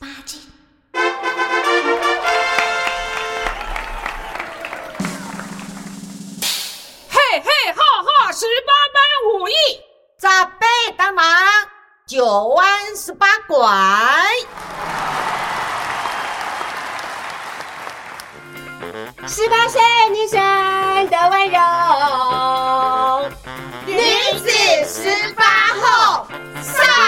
八斤。嘿嘿哈哈，十八般武艺，扎背当忙，九弯十八拐。十八岁女生的温柔，女子十八后上。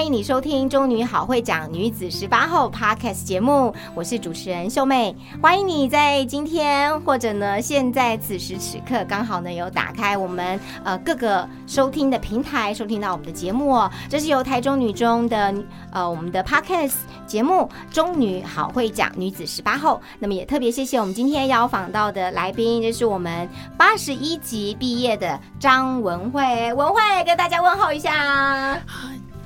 欢迎你收听《中女好会讲女子十八后》Podcast 节目，我是主持人秀妹。欢迎你在今天或者呢现在此时此刻刚好呢有打开我们呃各个收听的平台，收听到我们的节目哦。这是由台中女中的呃我们的 Podcast 节目《中女好会讲女子十八后》。那么也特别谢谢我们今天邀访到的来宾，这是我们八十一级毕业的张文慧，文慧跟大家问候一下。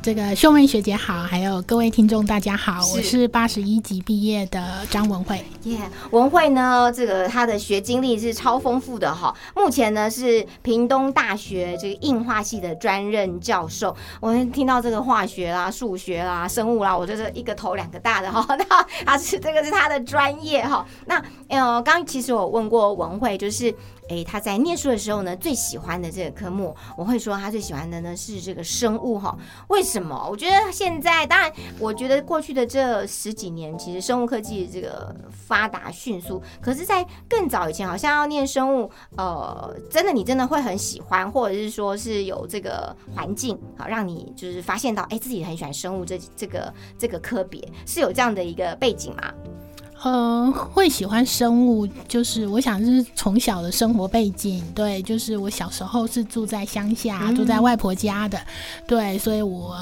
这个秀妹学姐好，还有各位听众大家好，是我是八十一级毕业的张文慧。耶文慧呢，这个她的学经历是超丰富的哈。目前呢是屏东大学这个硬化系的专任教授。我听到这个化学啦、数学啦、生物啦，我就是一个头两个大的哈。那他是这个是她的专业哈。那呃，刚刚其实我问过文慧，就是。诶，他在念书的时候呢，最喜欢的这个科目，我会说他最喜欢的呢是这个生物哈。为什么？我觉得现在，当然，我觉得过去的这十几年，其实生物科技这个发达迅速。可是，在更早以前，好像要念生物，呃，真的你真的会很喜欢，或者是说是有这个环境，好让你就是发现到，哎，自己很喜欢生物这这个这个科别，是有这样的一个背景吗？呃，会喜欢生物，就是我想是从小的生活背景，对，就是我小时候是住在乡下，嗯住在外婆家的，对，所以我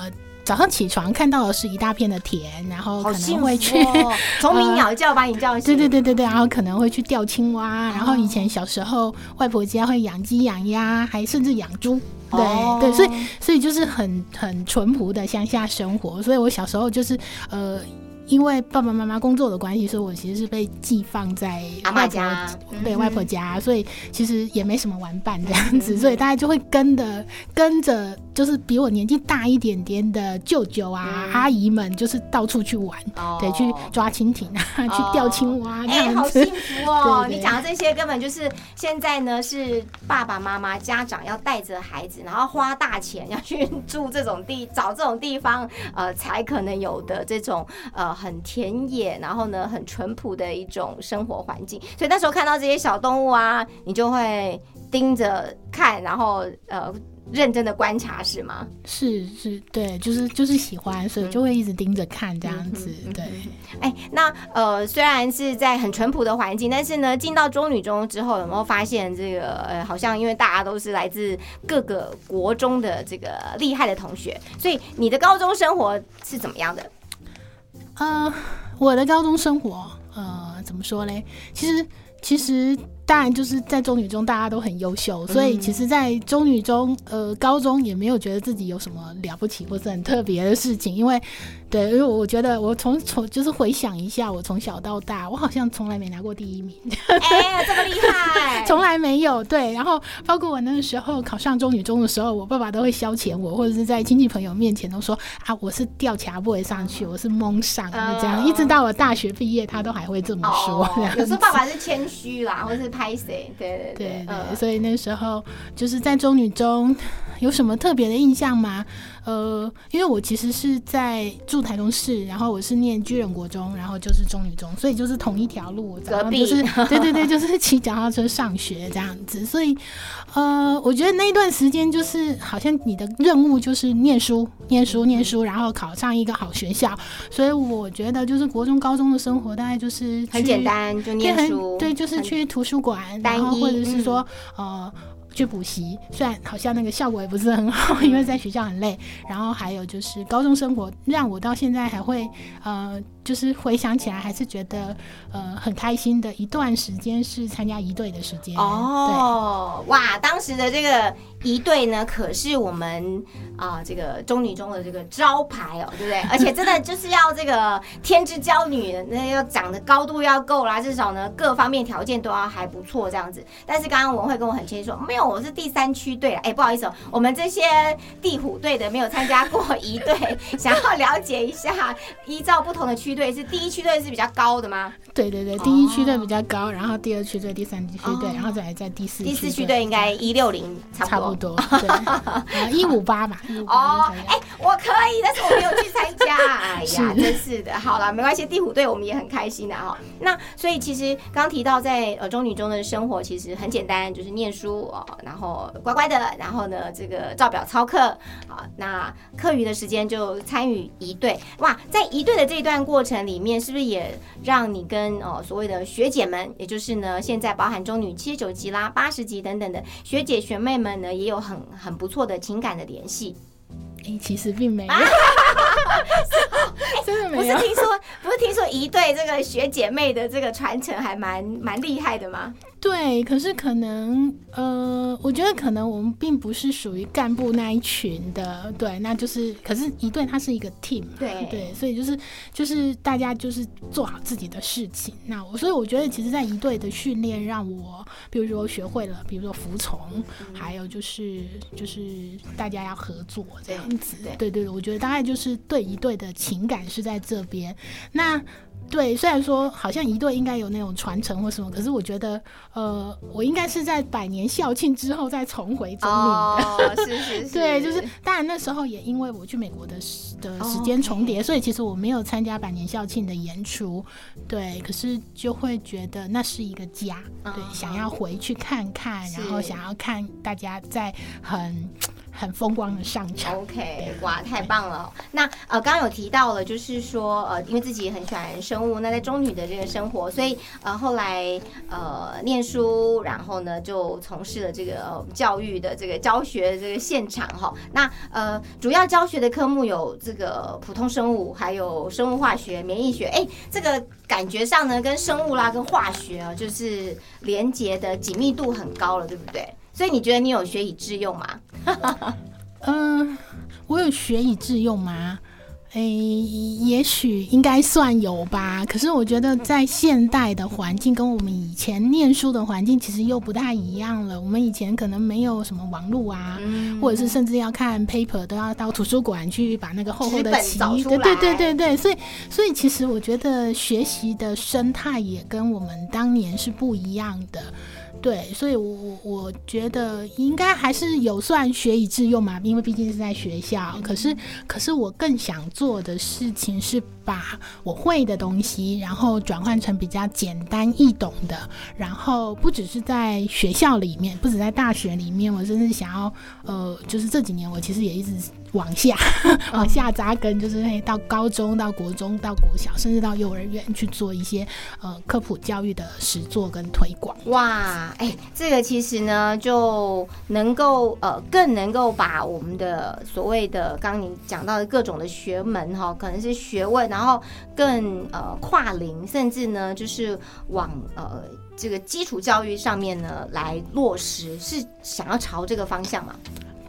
早上起床看到的是一大片的田，然后可能会去。哦，虫鸣鸟叫把你叫醒。对对对对对，然后可能会去钓青蛙，然后以前小时候外婆家会养鸡养鸭，还甚至养猪，对、哦对，所以所以就是很很淳朴的乡下生活，所以我小时候就是呃。因为爸爸妈妈工作的关系，所以我其实是被寄放在阿嬷外婆家。对嗯外婆家，所以其实也没什么玩伴这样子，所以大家就会跟的跟着，就是比我年纪大一点点的舅舅啊、嗯。阿姨们，就是到处去玩，哦。对，去抓蜻蜓啊，去钓青蛙这哎、样子。好幸福哦！你讲的这些根本就是现在呢，是爸爸妈妈、家长要带着孩子，然后花大钱要去住这种地，找这种地方，呃，才可能有的这种呃很田野，然后呢很淳朴的一种生活环境。所以那时候看到这些小动物啊，你就会盯着看，然后呃认真的观察，是吗？是是，对，就是就是喜欢，所以就会一直盯着看这样子，嗯对。哎，那呃，虽然是在很淳朴的环境，但是呢，进到中女中之后，有没有发现这个呃，好像因为大家都是来自各个国中的这个厉害的同学，所以你的高中生活是怎么样的？呃，我的高中生活，呃，怎么说呢？其实其实当然就是在中女中大家都很优秀，所以其实，在中女中，呃，高中也没有觉得自己有什么了不起或是很特别的事情，因为对，因为我觉得我从从就是回想一下，我从小到大，我好像从来没拿过第一名。哎，这么厉害，从来没有。对，然后包括我那个时候考上中女中的时候，我爸爸都会消遣我，或者是在亲戚朋友面前都说啊，我是吊卡不会上去，我是蒙上的这样，嗯一直到我大学毕业，他都还会这么说。哦有时候爸爸是谦虚啦，或是拍谁，对对对对，嗯所以那时候就是在中女中有什么特别的印象吗？呃，因为我其实是在住台中市，然后我是念居人国中，然后就是中女中，所以就是同一条路，早隔壁就是对对对，就是骑脚踏车上学这样子。所以，呃，我觉得那一段时间就是好像你的任务就是念书、念书、念书，然后考上一个好学校。所以我觉得就是国中、高中的生活大概就是很简单，就念书，对，就是去图书馆，单然后或者是说、呃去补习，虽然好像那个效果也不是很好，因为在学校很累。然后还有就是高中生活，让我到现在还会呃就是回想起来还是觉得呃很开心的一段时间是参加一队的时间哦，哇，当时的这个一队呢，可是我们啊、这个中女中的这个招牌哦，对不对？而且真的就是要这个天之娇女，那要长的高度要够啦，至少呢各方面条件都要还不错这样子。但是刚刚文慧跟我很谦虚说，没有，我是第三区队啊，哎，不好意思哦，我们这些地虎队的没有参加过一队，想要了解一下，依照不同的区队，是第一区队是比较高的吗？对对对，第一区队比较高，然后第二区队、第三区队，哦然后再来在第四第四区队应该一六零差差不多。对，一五八吧，158哦哎、我可以，但是我没有去参加。哎呀，真是的。好了，没关系，第五队我们也很开心的哈。那所以其实刚提到在呃中女中的生活其实很简单，就是念书哦，然后乖乖的，然后呢这个照表操课啊。那课余的时间就参与一队。哇，在一队的这一段过程里面，是不是也让你跟哦所谓的学姐们，也就是呢现在包含中女七十九级啦、八十级等等的学姐学妹们呢，也有很很不错的情感的联系？哎，其实并没有，真的不没有。不是听说，不是听说一对这个学姐妹的这个传承还蛮蛮厉害的吗？对，可是可能呃，我觉得可能我们并不是属于干部那一群的，对，那就是，可是一队它是一个 team，嘛对对，所以就是就是大家就是做好自己的事情。那我所以我觉得，其实，在一队的训练让我，比如说学会了，比如说服从，还有就是就是大家要合作这样子，对对对对，我觉得大概就是对一队的情感是在这边。那对，虽然说好像一队应该有那种传承或什么，可是我觉得，呃，我应该是在百年校庆之后再重回中影的。哦，是是 是，对，就是当然那时候也因为我去美国的时的哦时间重叠所以其实我没有参加百年校庆的演出。对，可是就会觉得那是一个家，对，嗯想要回去看看，然后想要看大家在很很风光的上场。OK，哇，太棒了！那呃，刚刚有提到了，就是说呃，因为自己很喜欢生物，那在中女的这个生活，所以呃后来呃念书，然后呢就从事了这个、教育的这个教学的这个现场哈。那呃主要教学的科目有这个普通生物，还有生物化学、免疫学。哎，这个感觉上呢，跟生物啦、跟化学啊，就是连接的紧密度很高了，对不对？所以你觉得你有学以致用吗？嗯、我有学以致用吗？诶，也许应该算有吧。可是我觉得在现代的环境跟我们以前念书的环境其实又不太一样了。我们以前可能没有什么网络啊，嗯或者是甚至要看 paper 都要到图书馆去把那个厚厚的纸本，找出对对对对对，所以所以其实我觉得学习的生态也跟我们当年是不一样的。对，所以我我我觉得应该还是有算学以致用嘛，因为毕竟是在学校。可是可是我更想做的事情是把我会的东西，然后转换成比较简单易懂的，然后不只是在学校里面，不止在大学里面，我甚至想要呃，就是这几年我其实也一直往下往下扎根，就是可以到高中、到国中、到国小，甚至到幼儿园去做一些呃科普教育的实作跟推广。哇，哎，这个其实呢，就能够呃，更能够把我们的所谓的刚刚你讲到的各种的学门哈，可能是学问，然后更呃跨龄，甚至呢，就是往呃这个基础教育上面呢来落实，是想要朝这个方向嘛？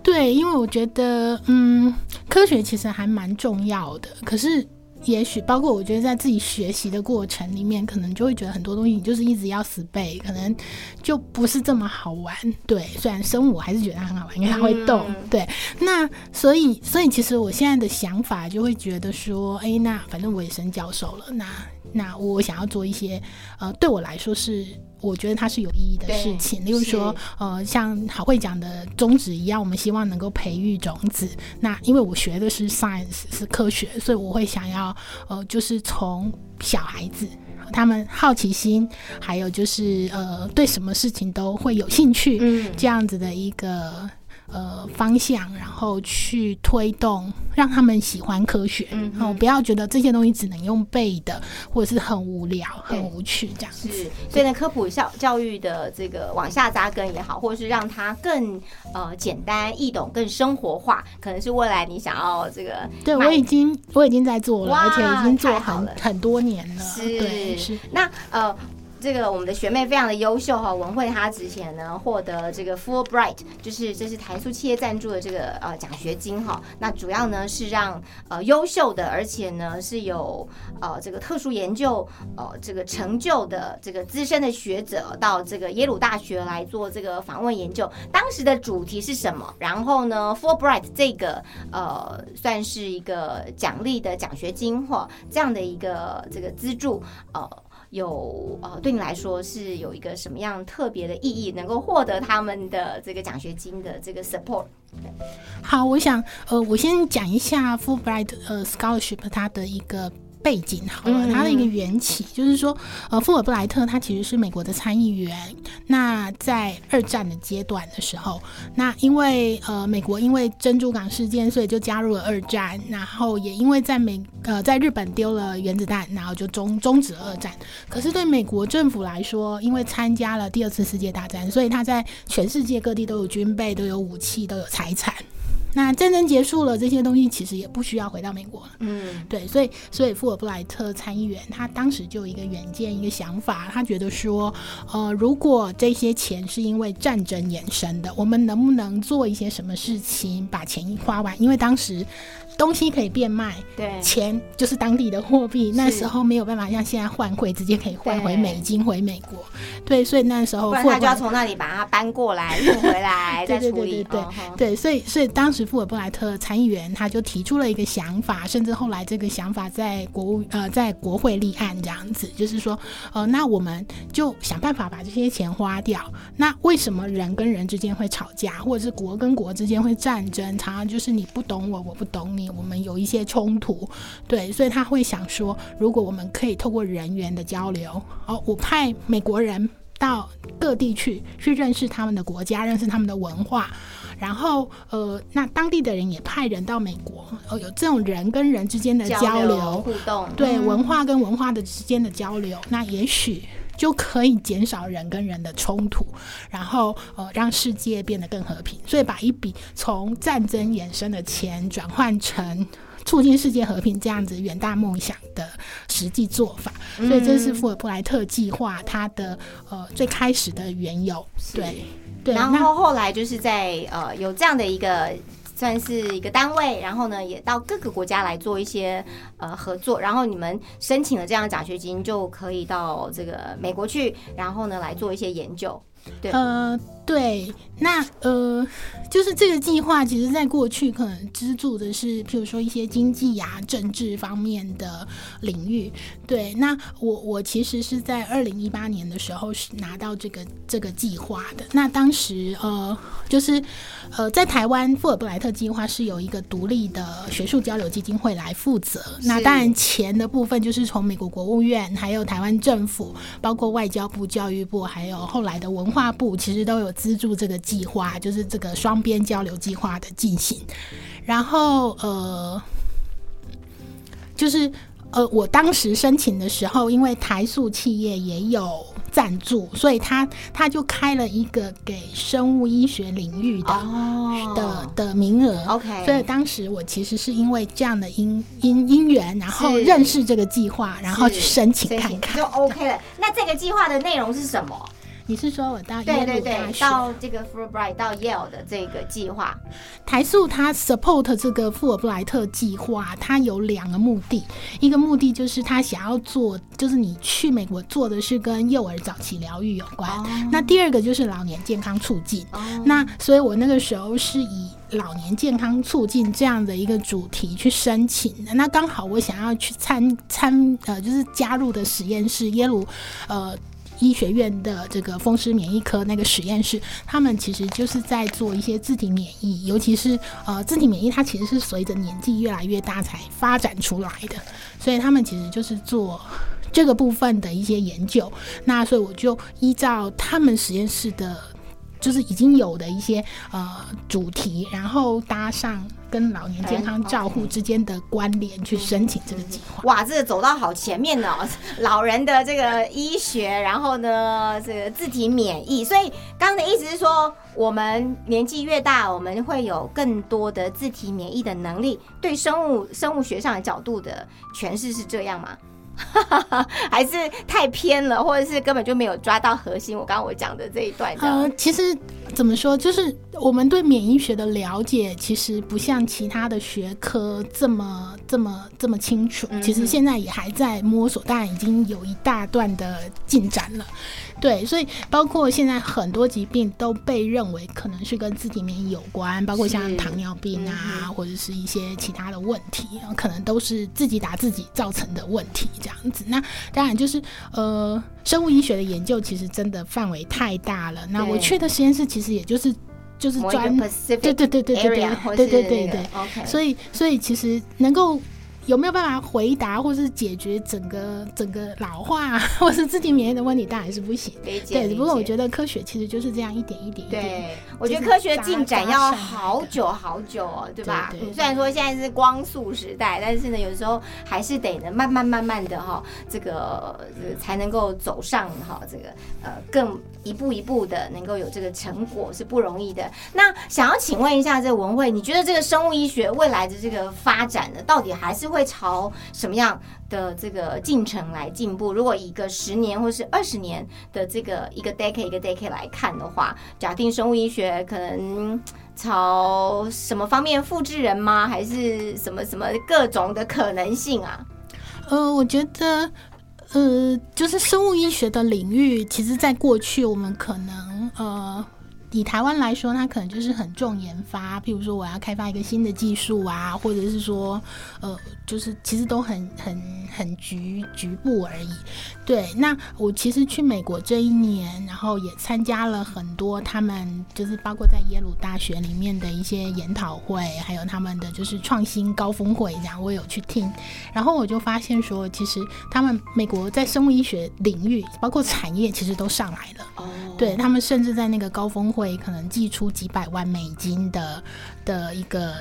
对，因为我觉得，嗯，科学其实还蛮重要的，可是。也许包括我觉得在自己学习的过程里面，可能就会觉得很多东西你就是一直要死背，可能就不是这么好玩。对，虽然生物我还是觉得它很好玩，因为它会动。嗯对，那所以所以其实我现在的想法就会觉得说，哎，那反正我也升教授了，那那我想要做一些呃，对我来说是我觉得它是有意义的事情，例如说呃，像好会讲的宗旨一样，我们希望能够培育种子。那因为我学的是 science 是科学，所以我会想要呃，就是从小孩子。他们好奇心，还有就是呃，对什么事情都会有兴趣，嗯这样子的一个呃方向，然后去推动，让他们喜欢科学，嗯嗯，哦，不要觉得这些东西只能用背的，或者是很无聊、很无趣这样子。是，所以呢，科普教教育的这个往下扎根也好，或者是让它更呃简单易懂、更生活化，可能是未来你想要这个对我已经我已经在做了，而且已经做很很多年了。是对，是。那呃。这个我们的学妹非常的优秀哈，文慧她之前呢获得这个 Fulbright，就是这是台塑企业赞助的这个呃奖学金哈。那主要呢是让呃优秀的，而且呢是有呃这个特殊研究呃这个成就的这个资深的学者到这个耶鲁大学来做这个访问研究。当时的主题是什么？然后呢，Fulbright 这个呃算是一个奖励的奖学金或这样的一个这个资助呃。有呃，对你来说是有一个什么样特别的意义，能够获得他们的这个奖学金的这个 support？好，我想呃，我先讲一下 Fulbright 呃 scholarship 它的一个。背景好了，嗯它的一个缘起就是说，呃，富尔布莱特他其实是美国的参议员。那在二战的阶段的时候，那因为呃美国因为珍珠港事件，所以就加入了二战，然后也因为在美呃在日本丢了原子弹，然后就终终止了二战。可是对美国政府来说，因为参加了第二次世界大战，所以他在全世界各地都有军备、都有武器、都有财产。那战争结束了，这些东西其实也不需要回到美国了。嗯，对，所以所以富尔布莱特参议员他当时就有一个远见，一个想法，他觉得说，呃，如果这些钱是因为战争衍生的，我们能不能做一些什么事情把钱花完？因为当时东西可以变卖，对，钱就是当地的货币，那时候没有办法像现在换汇，直接可以换回美金回美国。对，所以那时候不然他就要从那里把它搬过来运回来再对对处理。对对对，所以所以当时富尔布莱特参议员他就提出了一个想法，甚至后来这个想法在国务呃在国会立案这样子，就是说呃那我们就想办法把这些钱花掉。那为什么人跟人之间会吵架，或者是国跟国之间会战争？常常就是你不懂我，我不懂你，我们有一些冲突。对，所以他会想说，如果我们可以透过人员的交流，哦，我派美国人。到各地去，去认识他们的国家，认识他们的文化，然后呃，那当地的人也派人到美国，哦，有这种人跟人之间的交流，互动，对、嗯文化跟文化的之间的交流，那也许就可以减少人跟人的冲突，然后呃，让世界变得更和平。所以把一笔从战争衍生的钱转换成。促进世界和平这样子远大梦想的实际做法，所以这是富尔布莱特计划它的呃最开始的缘由。对对，然后后来就是在呃有这样的一个算是一个单位，然后呢也到各个国家来做一些呃合作，然后你们申请了这样的奖学金，就可以到这个美国去，然后呢来做一些研究。对，对，那呃，就是这个计划，其实在过去可能资助的是，譬如说一些经济呀、政治方面的领域。对，那我我其实是在二零一八年的时候是拿到这个这个计划的。那当时呃，就是呃，在台湾富尔布莱特计划是由一个独立的学术交流基金会来负责。那当然钱的部分就是从美国国务院、还有台湾政府，包括外交部、教育部，还有后来的文化部，其实都有资助这个计划，就是这个双边交流计划的进行。然后呃，就是呃，我当时申请的时候，因为台塑企业也有赞助，所以他他就开了一个给生物医学领域的、哦的的名额。OK 所以当时我其实是因为这样的因因因缘，然后认识这个计划，然后去申请看看。就 OK 了。那这个计划的内容是什么？你是说我到耶鲁大学？到这个 Fulbright 到 Yale 的这个计划，台塑它 support 这个富尔布莱特计划，它有两个目的，一个目的就是它想要做，就是你去美国做的是跟幼儿早期疗愈有关。那第二个就是老年健康促进。那所以我那个时候是以老年健康促进这样的一个主题去申请的。那刚好我想要去参参呃，就是加入的实验室耶鲁呃。医学院的这个风湿免疫科那个实验室，他们其实就是在做一些自体免疫，尤其是呃自体免疫，它其实是随着年纪越来越大才发展出来的，所以他们其实就是做这个部分的一些研究。那所以我就依照他们实验室的就是已经有的一些呃主题，然后搭上跟老年健康照护之间的关联去申请这个计划。哇，这走到好前面呢、老人的这个医学，然后呢，这个自体免疫，所以刚刚的意思是说，我们年纪越大，我们会有更多的自体免疫的能力。对生物生物学上的角度的诠释是这样吗？还是太偏了，或者是根本就没有抓到核心？我刚刚我讲的这一段这样，呃，其实怎么说，就是我们对免疫学的了解，其实不像其他的学科这么这么这么清楚。其实现在也还在摸索，当然已经有一大段的进展了。对，所以包括现在很多疾病都被认为可能是跟自体免疫有关，包括像糖尿病啊，嗯或者是一些其他的问题，可能都是自己打自己造成的问题这样子。那当然就是呃，生物医学的研究其实真的范围太大了。那我对去的实验室其实也就是就是专对对对对对对是那个对对对，所以所以其实能够。有没有办法回答或是解决整个整个老化 或是自体免疫的问题？当然是不行。对，不过我觉得。科学其实就是这样一点一点一点。对，我觉得科学进展要好久好久哦，对吧？对对嗯虽然说现在是光速时代，但是呢，有时候还是得呢慢慢慢慢的哈，这个呃才能够走上哈这个呃更一步一步的能够有这个成果是不容易的。那想要请问一下这个文慧，你觉得这个生物医学未来的这个发展呢，到底还是会朝什么样的这个进程来进步？如果一个十年或是二十年的这个一个 decade 一个 decade 来看的话，假定生物医学可能朝什么方面复制人吗？还是什么什么各种的可能性啊？呃，我觉得，呃，就是生物医学的领域，其实在过去我们可能，呃，以台湾来说，它可能就是很重研发，譬如说我要开发一个新的技术啊，或者是说，呃，就是其实都很很很局局部而已。对，那我其实去美国这一年，然后也参加了很多他们就是包括在耶鲁大学里面的一些研讨会，还有他们的就是创新高峰会，这样我有去听。然后我就发现说，其实他们美国在生物医学领域，包括产业，其实都上来了。哦，对他们甚至在那个高峰会可能寄出几百万美金的的一个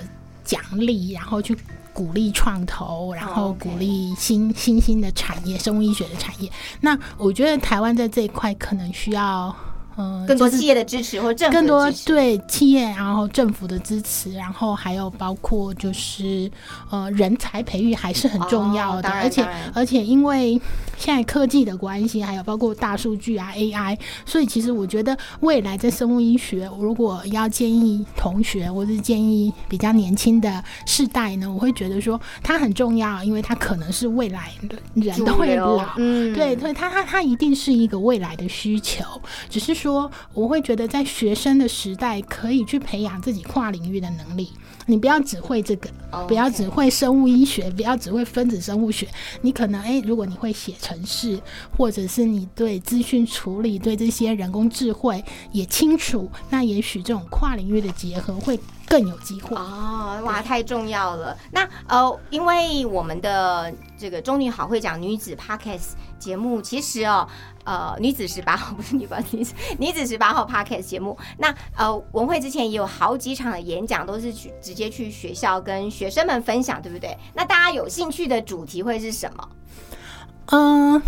奖励，然后去鼓励创投，然后鼓励新新兴的产业，生物医学的产业。那我觉得台湾在这一块可能需要。嗯，更多企业的支持或政府更多。对企业，然后政府的支持，然后还有包括就是呃人才培育还是很重要的，哦而且而且因为现在科技的关系，还有包括大数据啊 AI，所以其实我觉得未来在生物医学，如果要建议同学或是建议比较年轻的世代呢，我会觉得说它很重要，因为它可能是未来人都会老，嗯。对对，它它它一定是一个未来的需求，只是说我会觉得在学生的时代可以去培养自己跨领域的能力。你不要只会这个，不要只会生物医学，不要只会分子生物学。你可能诶，如果你会写程式，或者是你对资讯处理、对这些人工智慧也清楚，那也许这种跨领域的结合会更有机会。哦，哇，太重要了。那呃，因为我们的这个中女好会讲女子 Podcast 节目，其实哦，呃，女子十八号不是女版女子 女子十八号 Podcast 节目。那呃，文慧之前也有好几场的演讲，都是去直接去学校跟学生们分享，对不对？那大家有兴趣的主题会是什么？嗯、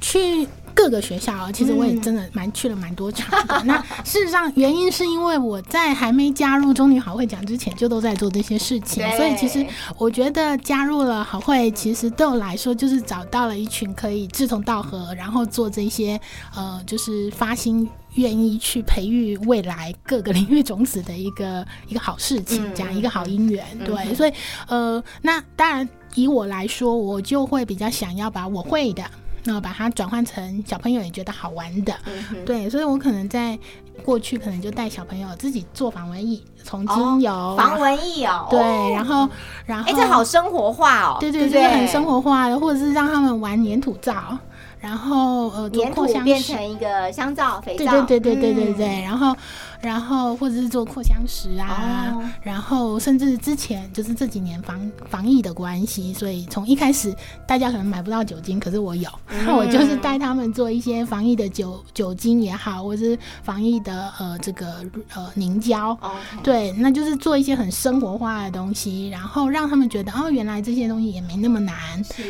去各个学校啊，其实我也真的蛮去了蛮多场的。那事实上，原因是因为我在还没加入中女好会讲之前，就都在做这些事情，所以其实我觉得加入了好会，其实对我来说就是找到了一群可以志同道合，然后做这些呃，就是发心。愿意去培育未来各个领域种子的一个一个好事情，嗯这样一个好姻缘，对，嗯所以呃，那当然以我来说，我就会比较想要把我会的，那把它转换成小朋友也觉得好玩的，嗯，对，所以我可能在过去可能就带小朋友自己做防蚊液，从精油、防蚊液哦，对，哦然后然后哎，这好生活化哦，对对，对很生活化的，或者是让他们玩粘土皂，然后呃做粘土变成一个香皂、肥对皂，对对对对对嗯。对，然后然后或者是做扩香石啊，哦。然后甚至之前就是这几年防防疫的关系，所以从一开始大家可能买不到酒精，可是我有，那、我就是带他们做一些防疫的酒酒精也好，或者是防疫的呃这个呃凝胶。对，那就是做一些很生活化的东西，然后让他们觉得哦，原来这些东西也没那么难，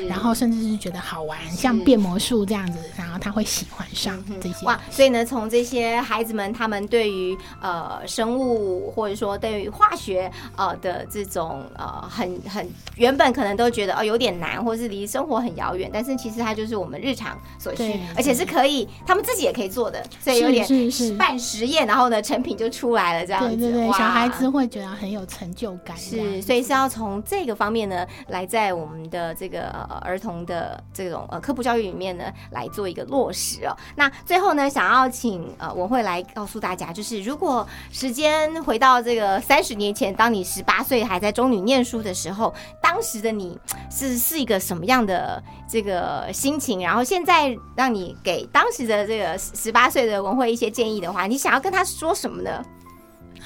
然后甚至是觉得好玩，像变魔术这样子，然后他会喜欢上这些。哇，所以呢，从这些孩子们他们对于呃生物或者说对于化学呃的这种呃很很原本可能都觉得哦有点难，或是离生活很遥远，但是其实它就是我们日常所需，而且是可以他们自己也可以做的，所以有点是是半实验，然后呢成品就出来了这样子。对对对，小孩子会觉得很有成就感。是，所以是要从这个方面呢，来在我们的这个、呃、儿童的这种呃科普教育里面呢，来做一个落实哦。那最后呢，想要请呃文慧来告诉大家，就是如果时间回到这个三十年前，当你十八岁还在中女念书的时候，当时的你是是一个什么样的这个心情？然后现在让你给当时的这个十八岁的文慧一些建议的话，你想要跟他说什么呢？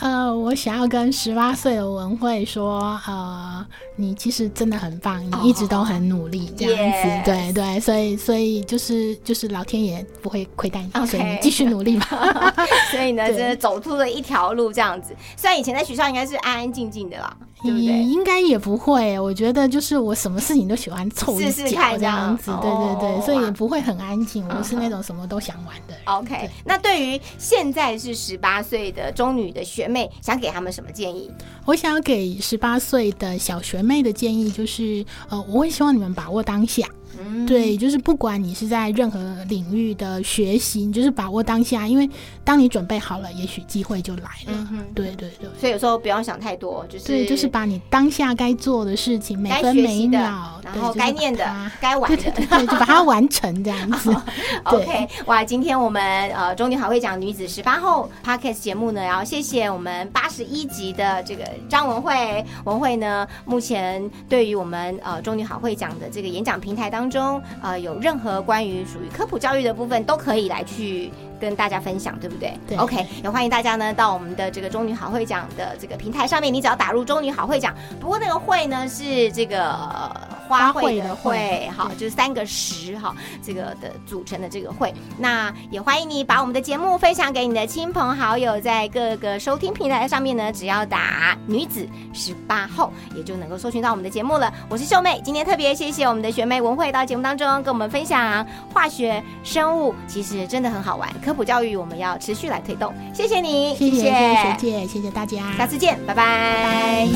呃，我想要跟十八岁的文慧说，呃，你其实真的很棒，你一直都很努力，这样子对对，所以所以就是就是老天爷不会亏待你所以你继续努力吧。所以呢，对。真的走出了一条路这样子。虽然以前在学校应该是安安静静的啦，对不也对？应该也不会，我觉得就是我什么事情都喜欢凑一脚这样子，对对哦对，所以也不会很安静，我是那种什么都想玩的人。OK，那对于现在是十八岁的中女的学妹，想给他们什么建议？我想要给十八岁的小学妹的建议就是，呃，我会希望你们把握当下。嗯，对，就是不管你是在任何领域的学习，你就是把握当下，因为当你准备好了，也许机会就来了。嗯，对对对。所以有时候不要想太多，就是对，就是把你当下该做的事情，每分每秒，然后该念的它、该玩的对对。对对，就把它完成这样子。OK，哇，今天我们呃中女好会讲女子十八后 Podcast 节目呢，然后谢谢我们八十一集的这个张文慧，文慧呢目前对于我们呃中女好会讲的这个演讲平台当中，中呃有任何关于属于科普教育的部分，都可以来去。跟大家分享，对不对？对 OK，也欢迎大家呢到我们的这个中女好会讲的这个平台上面，你只要打入中女好会讲，不过那个会呢是这个呃花卉的会，卉好，就是三个十哈，这个的组成的这个会。那也欢迎你把我们的节目分享给你的亲朋好友，在各个收听平台上面呢，只要打“女子十八后”，也就能够搜寻到我们的节目了。我是秀妹，今天特别谢谢我们的学妹文慧到节目当中跟我们分享化学、生物，其实真的很好玩。科普教育我们要持续来推动，谢谢你，谢谢谢谢。学姐，谢谢大家，下次见，拜拜。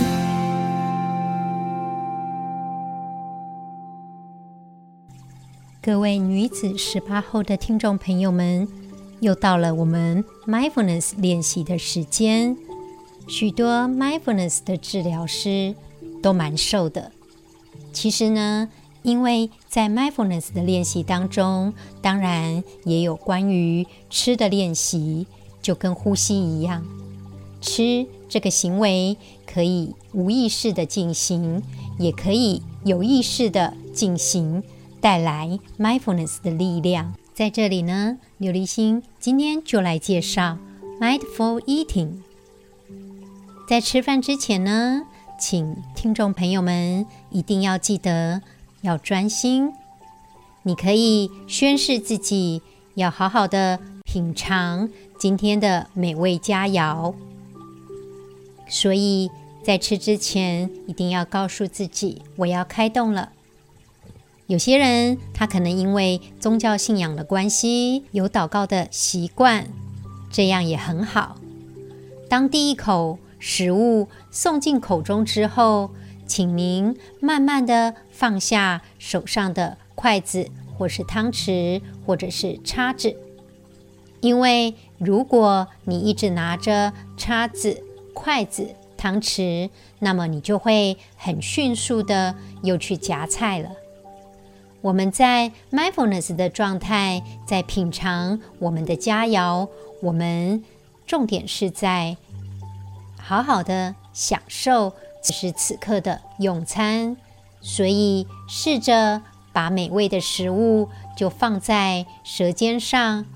各位女子十八后的听众朋友们，又到了我们 mindfulness 练习的时间。许多 mindfulness 的治疗师都蛮瘦的。其实呢，因为在 mindfulness 的练习当中，当然也有关于吃的练习，就跟呼吸一样。吃这个行为可以无意识的进行，也可以有意识的进行，带来 mindfulness 的力量。在这里呢，刘立新今天就来介绍 mindful eating。在吃饭之前呢，请听众朋友们一定要记得要专心。你可以宣誓自己要好好的品尝今天的美味佳肴。所以在吃之前，一定要告诉自己我要开动了。有些人他可能因为宗教信仰的关系，有祷告的习惯，这样也很好。当第一口食物送进口中之后，请您慢慢的放下手上的筷子，或是汤匙，或者是叉子，因为如果你一直拿着叉子、筷子、汤匙，那么你就会很迅速的又去夹菜了。我们在 mindfulness 的状态，在品尝我们的佳肴，我们重点是在好好的享受此时此刻的用餐，所以试着把美味的食物就放在舌尖上，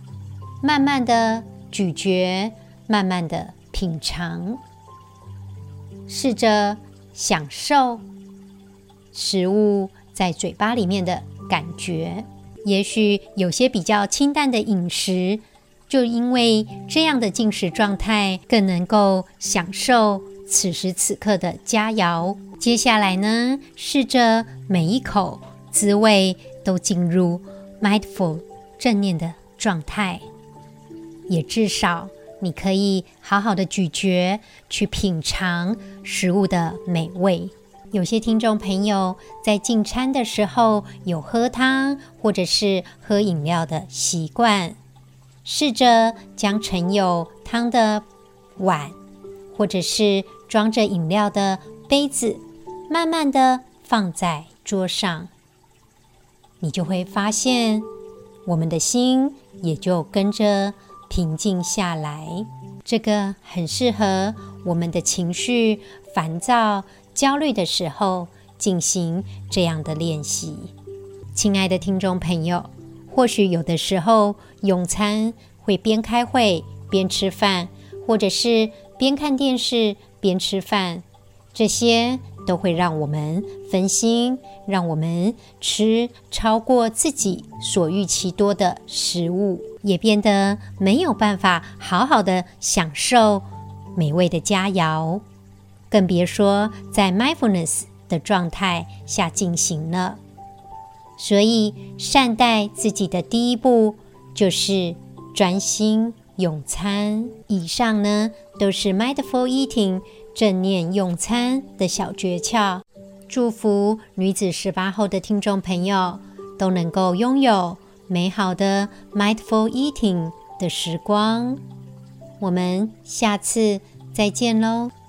慢慢的咀嚼，慢慢的品尝，试着享受食物在嘴巴里面的感觉。也许有些比较清淡的饮食，就因为这样的进食状态，更能够享受此时此刻的佳肴。接下来呢，试着每一口滋味都进入 mindful 正念的状态，也至少你可以好好的咀嚼，去品尝食物的美味。有些听众朋友在进餐的时候有喝汤或者是喝饮料的习惯，试着将盛有汤的碗或者是装着饮料的杯子，慢慢的放在桌上，你就会发现，我们的心也就跟着平静下来。这个很适合我们的情绪烦躁。焦虑的时候进行这样的练习，亲爱的听众朋友，或许有的时候用餐会边开会边吃饭，或者是边看电视边吃饭，这些都会让我们分心，让我们吃超过自己所预期多的食物，也变得没有办法好好的享受美味的佳肴。更别说在 mindfulness 的状态下进行了。所以，善待自己的第一步就是专心用餐。以上呢，都是 mindful eating 正念用餐的小诀窍。祝福女子十八后的听众朋友都能够拥有美好的 mindful eating 的时光。我们下次再见喽。